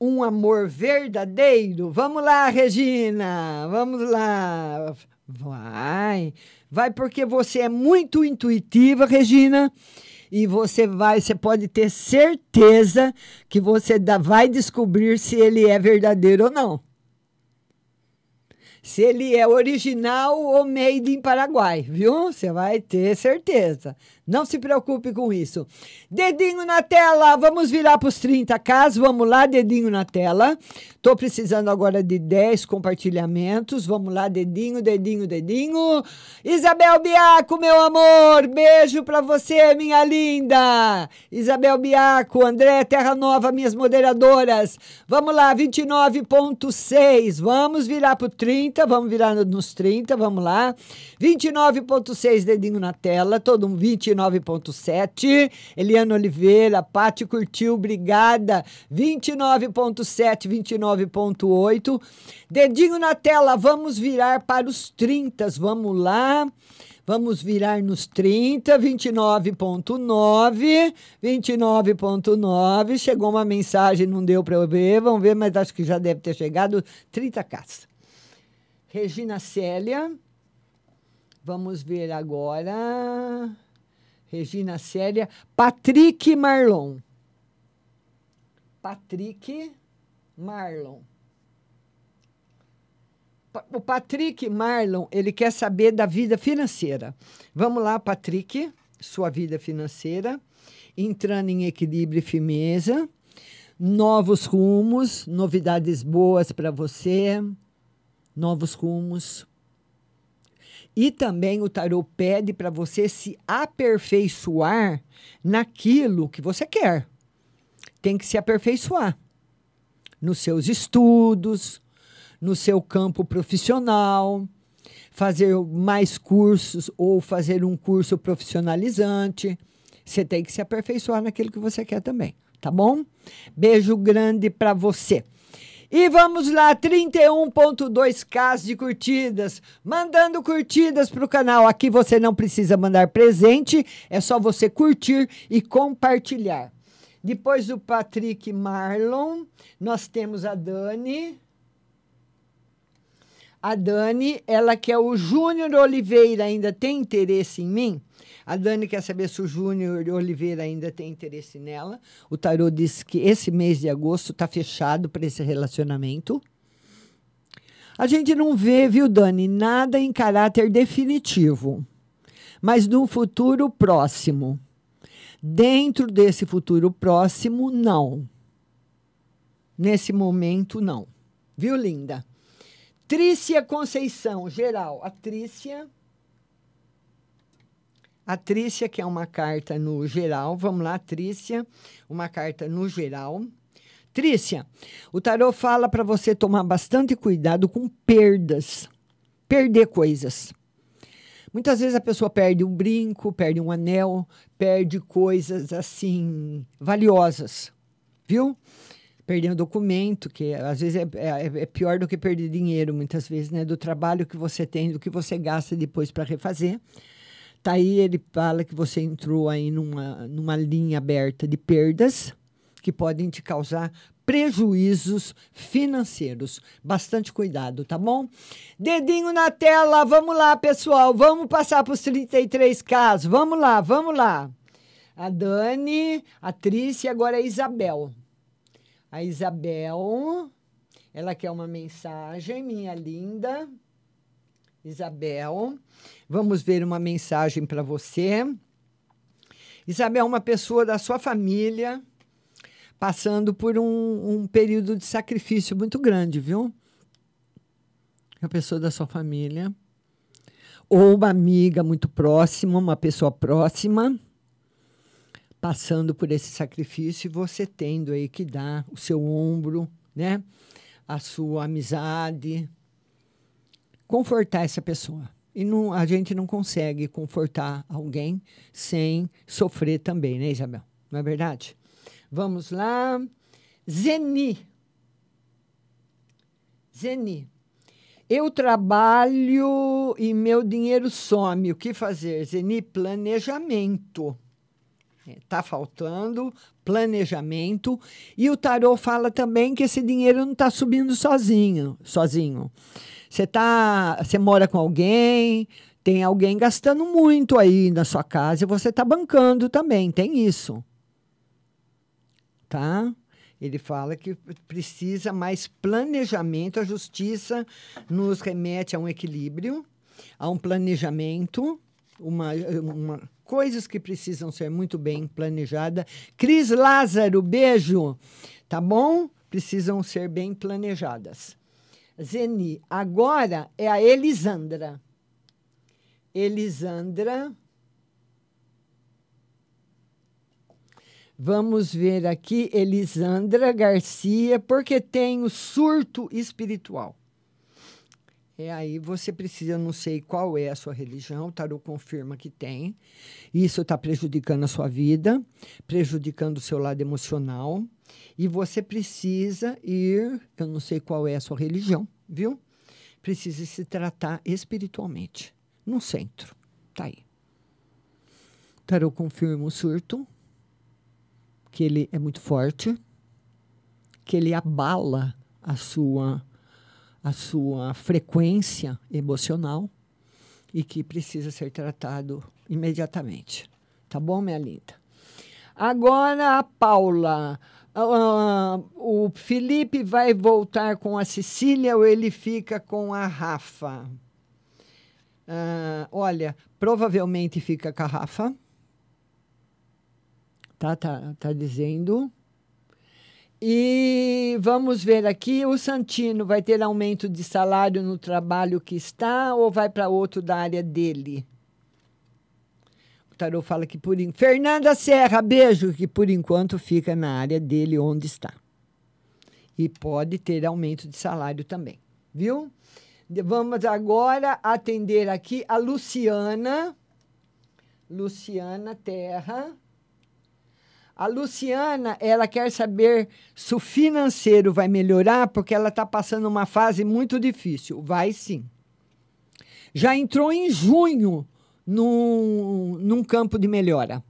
um amor verdadeiro? Vamos lá, Regina, vamos lá. Vai, vai porque você é muito intuitiva, Regina, e você vai, você pode ter certeza que você dá- vai descobrir se ele é verdadeiro ou não. Se ele é original ou made in Paraguai, viu? Você vai ter certeza. Não se preocupe com isso. Dedinho na tela, vamos virar para os 30k. Vamos lá, dedinho na tela. Estou precisando agora de 10 compartilhamentos. Vamos lá, dedinho, dedinho, dedinho. Isabel Biaco, meu amor, beijo para você, minha linda. Isabel Biaco, André Terra Nova, minhas moderadoras. Vamos lá, 29,6. Vamos virar para o 30, vamos virar no- nos 30, vamos lá. 29,6 dedinho na tela, todo um 29,7. Eliana Oliveira, Pati curtiu, obrigada. 29,7, 29,8. Dedinho na tela, vamos virar para os 30, vamos lá. Vamos virar nos 30, 29.9, 29.9. Chegou uma mensagem, não deu para eu ver, vamos ver, mas acho que já deve ter chegado 30 casas. Regina Célia. Vamos ver agora. Regina Célia. Patrick Marlon. Patrick Marlon. O Patrick Marlon, ele quer saber da vida financeira. Vamos lá, Patrick, sua vida financeira, entrando em equilíbrio e firmeza, novos rumos, novidades boas para você, novos rumos. E também o tarô pede para você se aperfeiçoar naquilo que você quer. Tem que se aperfeiçoar nos seus estudos, no seu campo profissional, fazer mais cursos ou fazer um curso profissionalizante. Você tem que se aperfeiçoar naquilo que você quer também, tá bom? Beijo grande para você. E vamos lá, 31.2k de curtidas. Mandando curtidas para o canal. Aqui você não precisa mandar presente, é só você curtir e compartilhar. Depois do Patrick Marlon, nós temos a Dani. A Dani, ela quer o Júnior Oliveira ainda tem interesse em mim? A Dani quer saber se o Júnior Oliveira ainda tem interesse nela. O tarô diz que esse mês de agosto está fechado para esse relacionamento. A gente não vê, viu, Dani, nada em caráter definitivo, mas num futuro próximo. Dentro desse futuro próximo, não. Nesse momento, não. Viu, linda? Trícia Conceição, geral. A Trícia. A Trícia, que é uma carta no geral. Vamos lá, Trícia. Uma carta no geral. Trícia, o tarô fala para você tomar bastante cuidado com perdas. Perder coisas. Muitas vezes a pessoa perde um brinco, perde um anel, perde coisas assim valiosas, viu? Perder um documento, que às vezes é, é- é pior do que perder dinheiro, muitas vezes, né? Do trabalho que você tem, do que você gasta depois para refazer. Tá aí, ele fala que você entrou aí numa, numa linha aberta de perdas que podem te causar prejuízos financeiros. Bastante cuidado, tá bom? Dedinho na tela, vamos lá, pessoal. Vamos passar para os 33 casos. Vamos lá, vamos lá. A Dani, a Trícia e agora a Isabel. A Isabel, ela quer uma mensagem, minha linda. Isabel, vamos ver uma mensagem para você. Isabel uma pessoa da sua família passando por um, um período de sacrifício muito grande, viu? uma pessoa da sua família, ou uma amiga muito próxima, uma pessoa próxima, passando por esse sacrifício e você tendo aí que dar o seu ombro, né? A sua amizade, confortar essa pessoa. E não, a gente não consegue confortar alguém sem sofrer também, né, Isabel? Não é verdade? Vamos lá. Zeni. Zeni. Eu trabalho e meu dinheiro some. O que fazer? Zeni, planejamento. Está faltando planejamento. E o tarô fala também que esse dinheiro não está subindo sozinho. sozinho. Você tá, você mora com alguém, tem alguém gastando muito aí na sua casa e você está bancando também. Tem isso. Tá? Ele fala que precisa mais planejamento. A justiça nos remete a um equilíbrio, a um planejamento, uma, uma coisas que precisam ser muito bem planejadas. Cris Lázaro, beijo. Tá bom? Precisam ser bem planejadas. Zeni, agora é a Elisandra. Elisandra. Vamos ver aqui, Elisandra Garcia, porque tem o surto espiritual. É aí você precisa, não sei qual é a sua religião, o tarô confirma que tem. Isso está prejudicando a sua vida, prejudicando o seu lado emocional. E você precisa ir, eu não sei qual é a sua religião, viu? Precisa se tratar espiritualmente, no centro. Tá aí. Tarô confirma o surto, que ele é muito forte, que ele abala a sua a sua frequência emocional e que precisa ser tratado imediatamente. Tá bom, minha linda? Agora a Paula. Uh, o Felipe vai voltar com a Cecília ou ele fica com a Rafa? Uh, olha, provavelmente fica com a Rafa. Tá, tá, tá dizendo. E vamos ver aqui, o Santino vai ter aumento de salário no trabalho que está ou vai para outro da área dele? Tarô fala que por enquanto. Fernanda Serra, beijo, que por enquanto fica na área dele onde está. E pode ter aumento de salário também, viu? Vamos agora atender aqui a Luciana. Luciana Terra. A Luciana, ela quer saber se o financeiro vai melhorar, porque ela está passando uma fase muito difícil. Vai sim. Já entrou em junho num, num campo de melhora.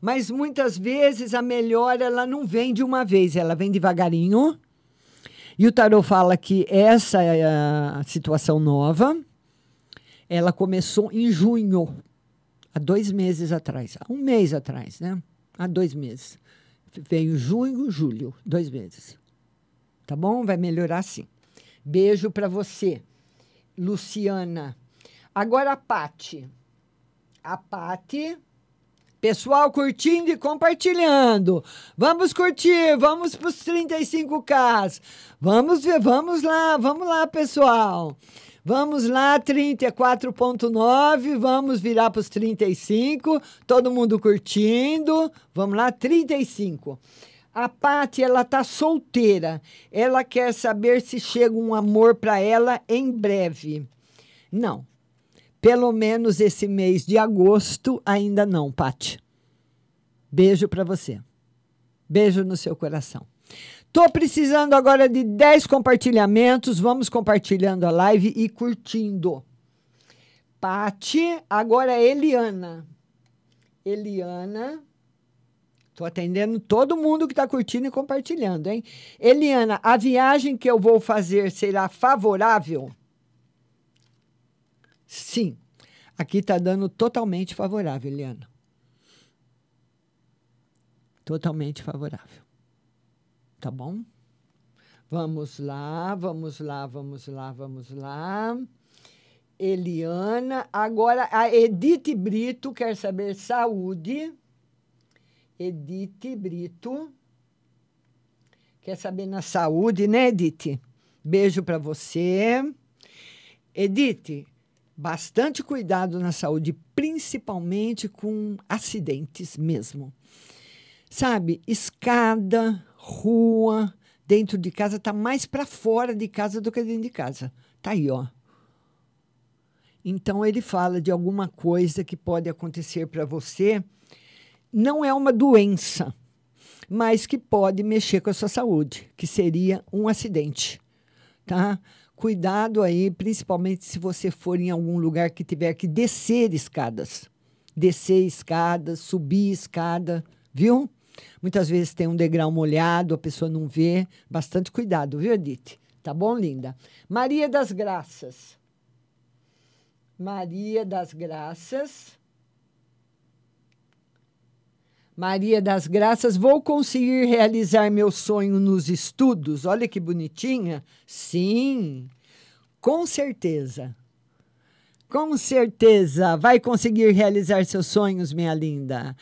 Mas muitas vezes a melhora ela não vem de uma vez, ela vem devagarinho. E o tarot fala que essa é a situação nova. Ela começou em junho, há dois meses atrás, há um mês atrás, né? Há dois meses. Veio junho, julho, dois meses. Tá bom? Vai melhorar sim. Beijo para você, Luciana. Agora a Pati. A Pati. Pessoal curtindo e compartilhando. Vamos curtir, vamos para os 35K. Vamos ver, vamos lá, vamos lá, pessoal. Vamos lá, 34,9. Vamos virar para os 35. Todo mundo curtindo. Vamos lá, 35. A Paty, ela tá solteira. Ela quer saber se chega um amor para ela em breve. Não. Pelo menos esse mês de agosto ainda não, Paty. Beijo para você. Beijo no seu coração. Tô precisando agora de 10 compartilhamentos. Vamos compartilhando a live e curtindo. Pati, agora é Eliana. Eliana. Tô atendendo todo mundo que está curtindo e compartilhando, hein? Eliana, a viagem que eu vou fazer será favorável? Sim. Aqui está dando totalmente favorável, Eliana. Totalmente favorável. Tá bom? Vamos lá, vamos lá, vamos lá, vamos lá. Eliana. Agora, a Edith Brito quer saber saúde. Edith Brito. Quer saber na saúde, né, Edith? Beijo para você. Edith, bastante cuidado na saúde, principalmente com acidentes mesmo. Sabe, escada, rua, dentro de casa tá mais para fora de casa do que dentro de casa. Tá aí, ó. Então ele fala de alguma coisa que pode acontecer para você. Não é uma doença, mas que pode mexer com a sua saúde, que seria um acidente, tá? Cuidado aí, principalmente se você for em algum lugar que tiver que descer escadas. Descer escadas, subir escada, viu? Muitas vezes tem um degrau molhado, a pessoa não vê. Bastante cuidado, viu, Edith? Tá bom, linda? Maria das Graças. Maria das Graças. Maria das Graças, vou conseguir realizar meu sonho nos estudos? Olha que bonitinha. Sim, com certeza. Com certeza vai conseguir realizar seus sonhos, minha linda.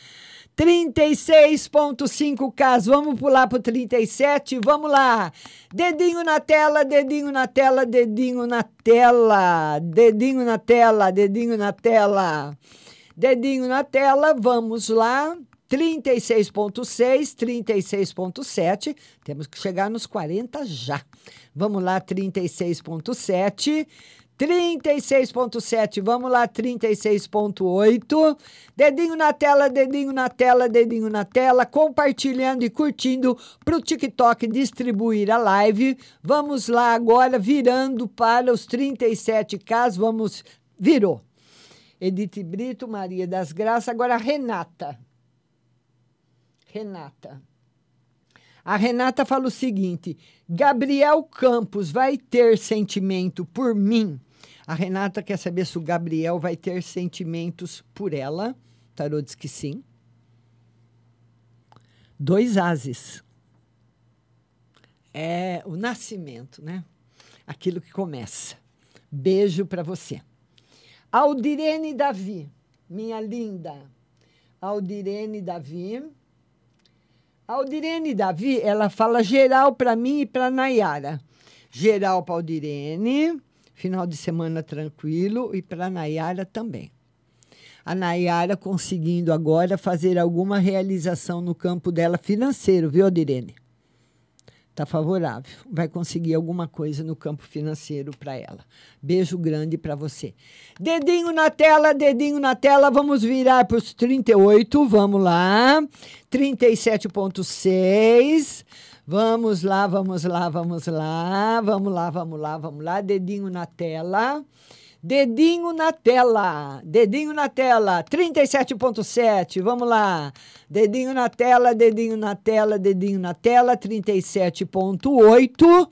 36.5K, vamos pular para o 37, vamos lá. Dedinho na tela, dedinho na tela, dedinho na tela, dedinho na tela, dedinho na tela. Dedinho na tela, vamos lá. 36.6, 36.7. Temos que chegar nos 40 já. Vamos lá, 36.7. 36.7, vamos lá, 36.8. Dedinho na tela, dedinho na tela, dedinho na tela, compartilhando e curtindo para o TikTok distribuir a live. Vamos lá agora, virando para os 37K, vamos, virou. Edith Brito, Maria das Graças, agora Renata. Renata. A Renata fala o seguinte: Gabriel Campos vai ter sentimento por mim? A Renata quer saber se o Gabriel vai ter sentimentos por ela. Tarô diz que sim. Dois ases. É o nascimento, né? Aquilo que começa. Beijo para você. Aldirene Davi, minha linda. Aldirene Davi. Aldirene Davi, ela fala geral para mim e para Nayara. Geral para Aldirene, final de semana tranquilo e para Nayara também. A Nayara conseguindo agora fazer alguma realização no campo dela financeiro, viu, Aldirene? Tá favorável. Vai conseguir alguma coisa no campo financeiro para ela. Beijo grande para você. Dedinho na tela, dedinho na tela. Vamos virar para os 38. Vamos lá. 37,6. Vamos lá, vamos lá, vamos lá. Vamos lá, vamos lá, vamos lá. Dedinho na tela. Dedinho na tela, dedinho na tela, 37.7, vamos lá. Dedinho na tela, dedinho na tela, dedinho na tela, 37.8.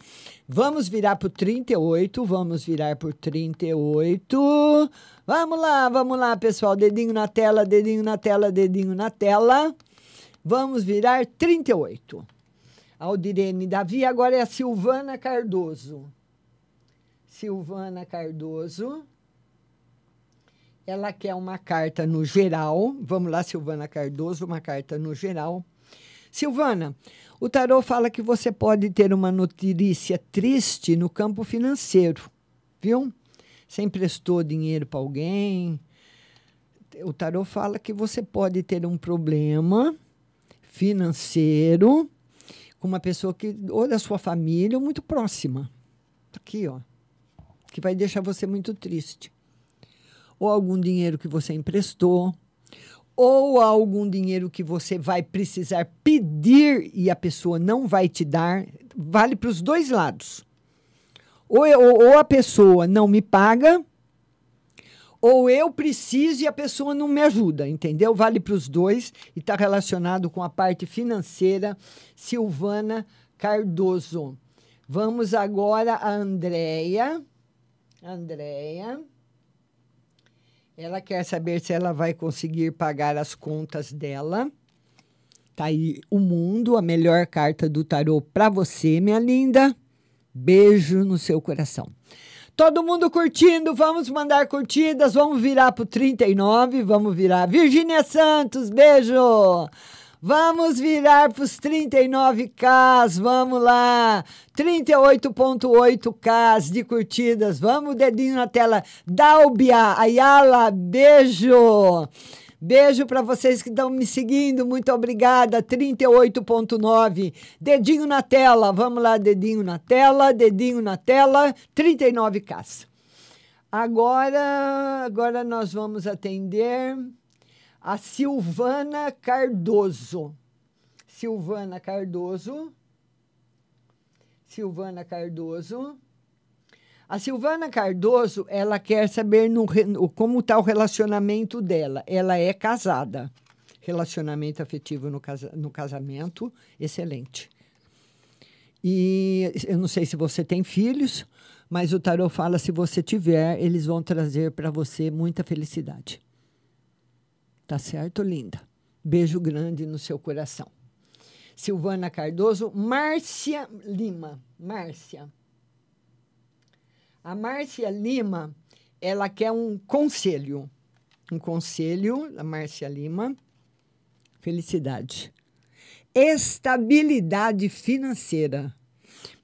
Vamos virar o 38, vamos virar por 38. Vamos lá, vamos lá, pessoal. Dedinho na tela, dedinho na tela, dedinho na tela. Vamos virar 38. Aldirene Davi, agora é a Silvana Cardoso. Silvana Cardoso. Ela quer uma carta no geral. Vamos lá, Silvana Cardoso, uma carta no geral. Silvana, o tarô fala que você pode ter uma notícia triste no campo financeiro, viu? Você emprestou dinheiro para alguém. O tarô fala que você pode ter um problema financeiro com uma pessoa que ou da sua família ou muito próxima. Aqui, ó que vai deixar você muito triste. Ou algum dinheiro que você emprestou, ou algum dinheiro que você vai precisar pedir e a pessoa não vai te dar, vale para os dois lados. Ou, ou, ou, a pessoa não me paga, ou eu preciso e a pessoa não me ajuda, entendeu? Vale para os dois e está relacionado com a parte financeira. Silvana Cardoso. Vamos agora a Andréia. Andréia. Ela quer saber se ela vai conseguir pagar as contas dela. Tá aí o mundo, a melhor carta do tarô para você, minha linda. Beijo no seu coração. Todo mundo curtindo, vamos mandar curtidas, vamos virar pro 39, vamos virar. Virgínia Santos, beijo. Vamos virar para os 39Ks, vamos lá. 38.8Ks de curtidas. Vamos, dedinho na tela. Dalbia, Ayala, beijo. Beijo para vocês que estão me seguindo, muito obrigada. 38.9. Dedinho na tela, vamos lá, dedinho na tela, dedinho na tela. 39K. Agora, agora nós vamos atender a Silvana Cardoso. Silvana Cardoso. Silvana Cardoso. A Silvana Cardoso, ela quer saber no, como está o relacionamento dela. Ela é casada. Relacionamento afetivo no, casa, no casamento, excelente. E eu não sei se você tem filhos, mas o tarô fala se você tiver, eles vão trazer para você muita felicidade. Tá certo, linda? Beijo grande no seu coração. Silvana Cardoso, Márcia Lima. Márcia. A Márcia Lima, ela quer um conselho. Um conselho, a Márcia Lima. Felicidade. Estabilidade financeira.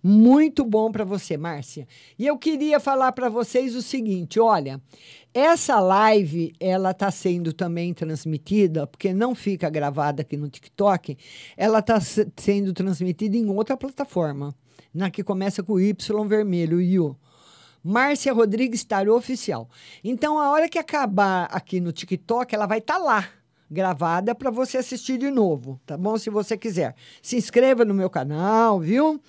Muito bom para você, Márcia. E eu queria falar para vocês o seguinte, olha, essa live ela está sendo também transmitida, porque não fica gravada aqui no TikTok, ela está sendo transmitida em outra plataforma, na que começa com Y vermelho, Yu. Márcia Rodrigues Tarô Oficial. Então, a hora que acabar aqui no TikTok, ela vai estar lá, gravada, para você assistir de novo, tá bom? Se você quiser. Se inscreva no meu canal, viu?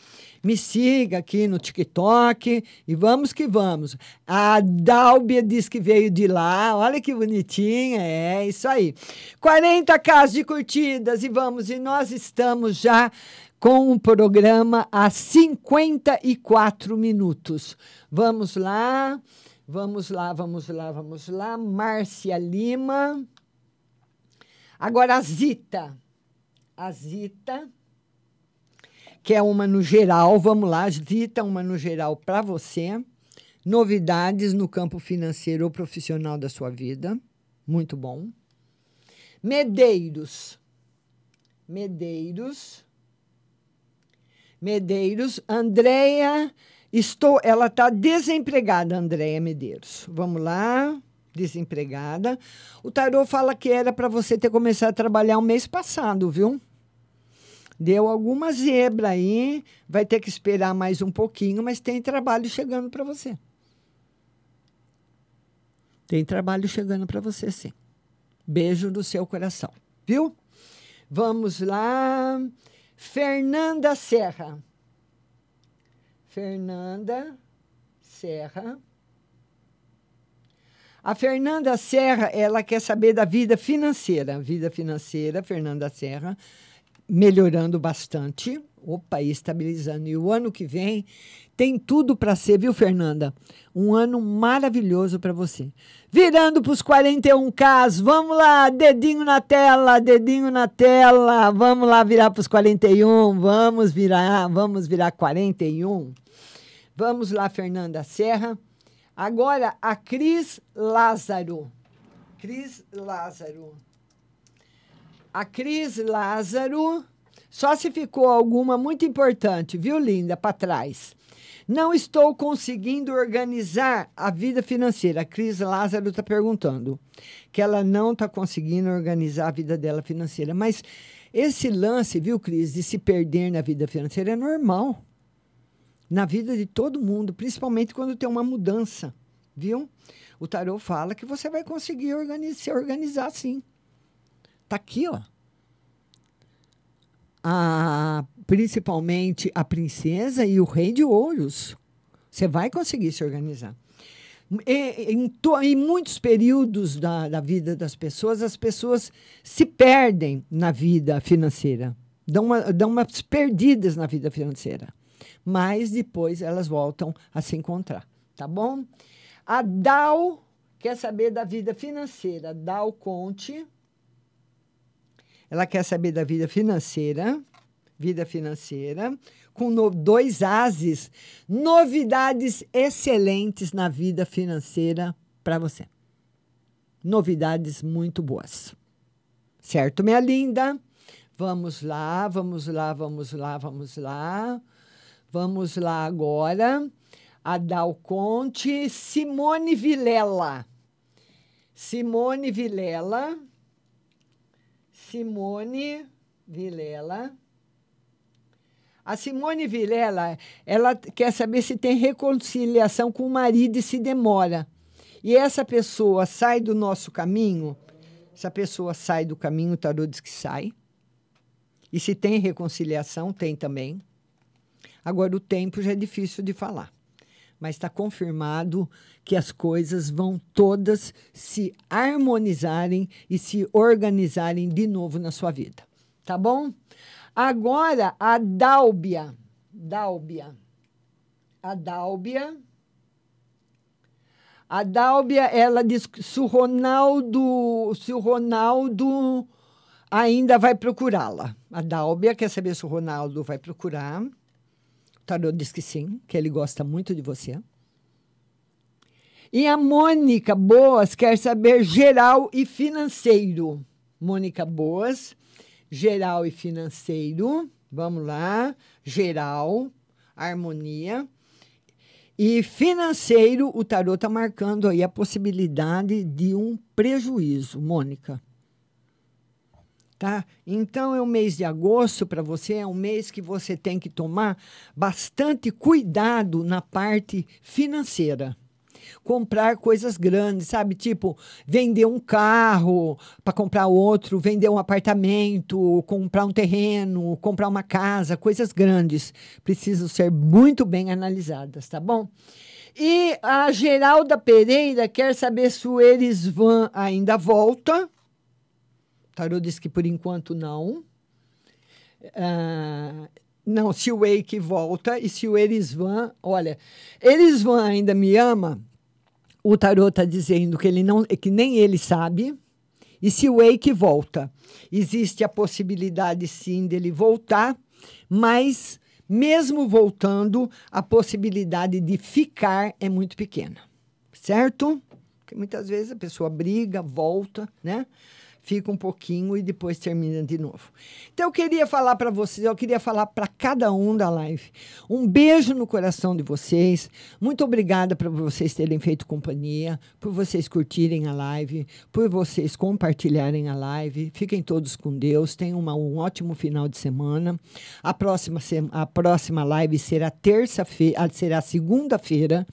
Me siga aqui no TikTok e vamos que vamos. A Dálbia diz que veio de lá, olha que bonitinha, é isso aí. 40 casos de curtidas e vamos, e nós estamos já com o programa há 54 minutos. Vamos lá, vamos lá, vamos lá, vamos lá. Márcia Lima. Agora a Zita. A Zita, que é uma no geral, vamos lá, Zita, uma no geral para você. Novidades no campo financeiro ou profissional da sua vida. Muito bom. Medeiros. Medeiros. Medeiros, Andréia, estou, ela está desempregada, Andréia Medeiros. Vamos lá, desempregada. O tarô fala que era para você ter começado a trabalhar o mês passado, viu? Deu alguma zebra aí, vai ter que esperar mais um pouquinho, mas tem trabalho chegando para você. Tem trabalho chegando para você, sim. Beijo do seu coração, viu? Vamos lá. Fernanda Serra. Fernanda Serra. A Fernanda Serra, ela quer saber da vida financeira. Vida financeira, Fernanda Serra, melhorando bastante. Opa, estabilizando. E o ano que vem tem tudo para ser, viu, Fernanda? Um ano maravilhoso para você. Virando para os 41Ks, vamos lá, dedinho na tela, dedinho na tela. Vamos lá virar para os 41, vamos virar, vamos virar 41. Vamos lá, Fernanda Serra. Agora, a Cris Lázaro. Cris Lázaro. A Cris Lázaro, só se ficou alguma muito importante, viu, linda, para trás. Não estou conseguindo organizar a vida financeira. A Cris Lázaro está perguntando que ela não está conseguindo organizar a vida dela financeira. Mas esse lance, viu, Cris, de se perder na vida financeira é normal. Na vida de todo mundo, principalmente quando tem uma mudança, viu? O tarô fala que você vai conseguir organizar, se organizar sim. Tá aqui, ó. A, principalmente a princesa e o rei de ouros. Você vai conseguir se organizar. E, em, to, em, muitos períodos da, da, vida das pessoas, as pessoas se perdem na vida financeira, dão, uma, dão umas perdidas na vida financeira, mas depois elas voltam a se encontrar, tá bom? A Dal quer saber da vida financeira. Dal Conte. Ela quer saber da vida financeira, vida financeira, com no, dois ases, novidades excelentes na vida financeira para você. Novidades muito boas. Certo, minha linda? Vamos lá, vamos lá, vamos lá, vamos lá. Vamos lá agora. Adal Conte, Simone Vilela. Simone Vilela. Simone Vilela. A Simone Vilela, ela quer saber se tem reconciliação com o marido e se demora. E essa pessoa sai do nosso caminho, essa pessoa sai do caminho, o tarô diz que sai. E se tem reconciliação, tem também. Agora, o tempo já é difícil de falar. Mas está confirmado que as coisas vão todas se harmonizarem e se organizarem de novo na sua vida. Tá bom? Agora, a Dálbia. Dálbia. A Dálbia. A Dálbia, ela diz se o Ronaldo, se o Ronaldo ainda vai procurá-la. A Dálbia quer saber se o Ronaldo vai procurar. Tarô diz que sim, que ele gosta muito de você. E a Mônica Boas quer saber geral e financeiro. Mônica Boas, geral e financeiro. Vamos lá. Geral, harmonia. E financeiro, o tarô está marcando aí a possibilidade de um prejuízo, Mônica. Tá? Então, é o mês de agosto para você, é um mês que você tem que tomar bastante cuidado na parte financeira. Comprar coisas grandes, sabe? Tipo, vender um carro para comprar outro, vender um apartamento, comprar um terreno, comprar uma casa, coisas grandes. Precisam ser muito bem analisadas, tá bom? E a Geralda Pereira quer saber se o Erisvan ainda volta. Tarô diz que por enquanto não. Ah, não, se o Eike volta e se o Erisvan, olha, Erisvan ainda me ama, o tarô está dizendo que ele não, que nem ele sabe. E se o Eike volta, existe a possibilidade sim dele voltar, mas mesmo voltando, a possibilidade de ficar é muito pequena, certo? Porque muitas vezes a pessoa briga, volta, né? Fica um pouquinho e depois termina de novo. Então eu queria falar para vocês, eu queria falar para cada um da live. Um beijo no coração de vocês. Muito obrigada por vocês terem feito companhia, por vocês curtirem a live, por vocês compartilharem a live. Fiquem todos com Deus. Tenham uma, um ótimo final de semana. A próxima a próxima live será terça-feira, será segunda-feira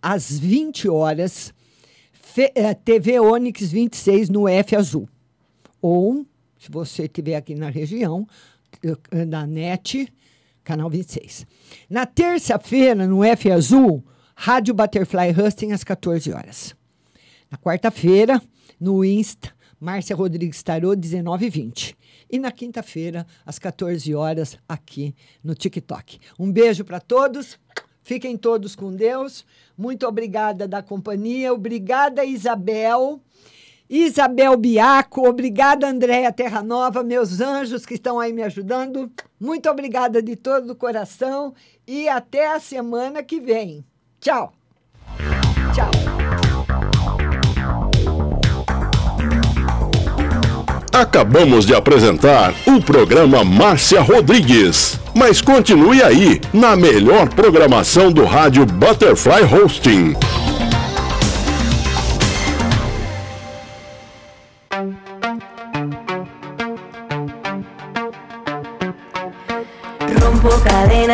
às 20 horas. TV Onix 26 no F Azul ou, se você estiver aqui na região, na NET, canal 26. Na terça-feira, no F Azul, Rádio Butterfly Husting, às 14 horas. Na quarta-feira, no Insta, Márcia Rodrigues Tarô, 19h20. E na quinta-feira, às 14 horas, aqui no TikTok. Um beijo para todos. Fiquem todos com Deus. Muito obrigada da companhia. Obrigada, Isabel. Isabel Biaco, obrigada, Andréia Terra Nova, meus anjos que estão aí me ajudando. Muito obrigada de todo o coração e até a semana que vem. Tchau. Tchau. Acabamos de apresentar o programa Márcia Rodrigues. Mas continue aí, na melhor programação do rádio Butterfly Hosting.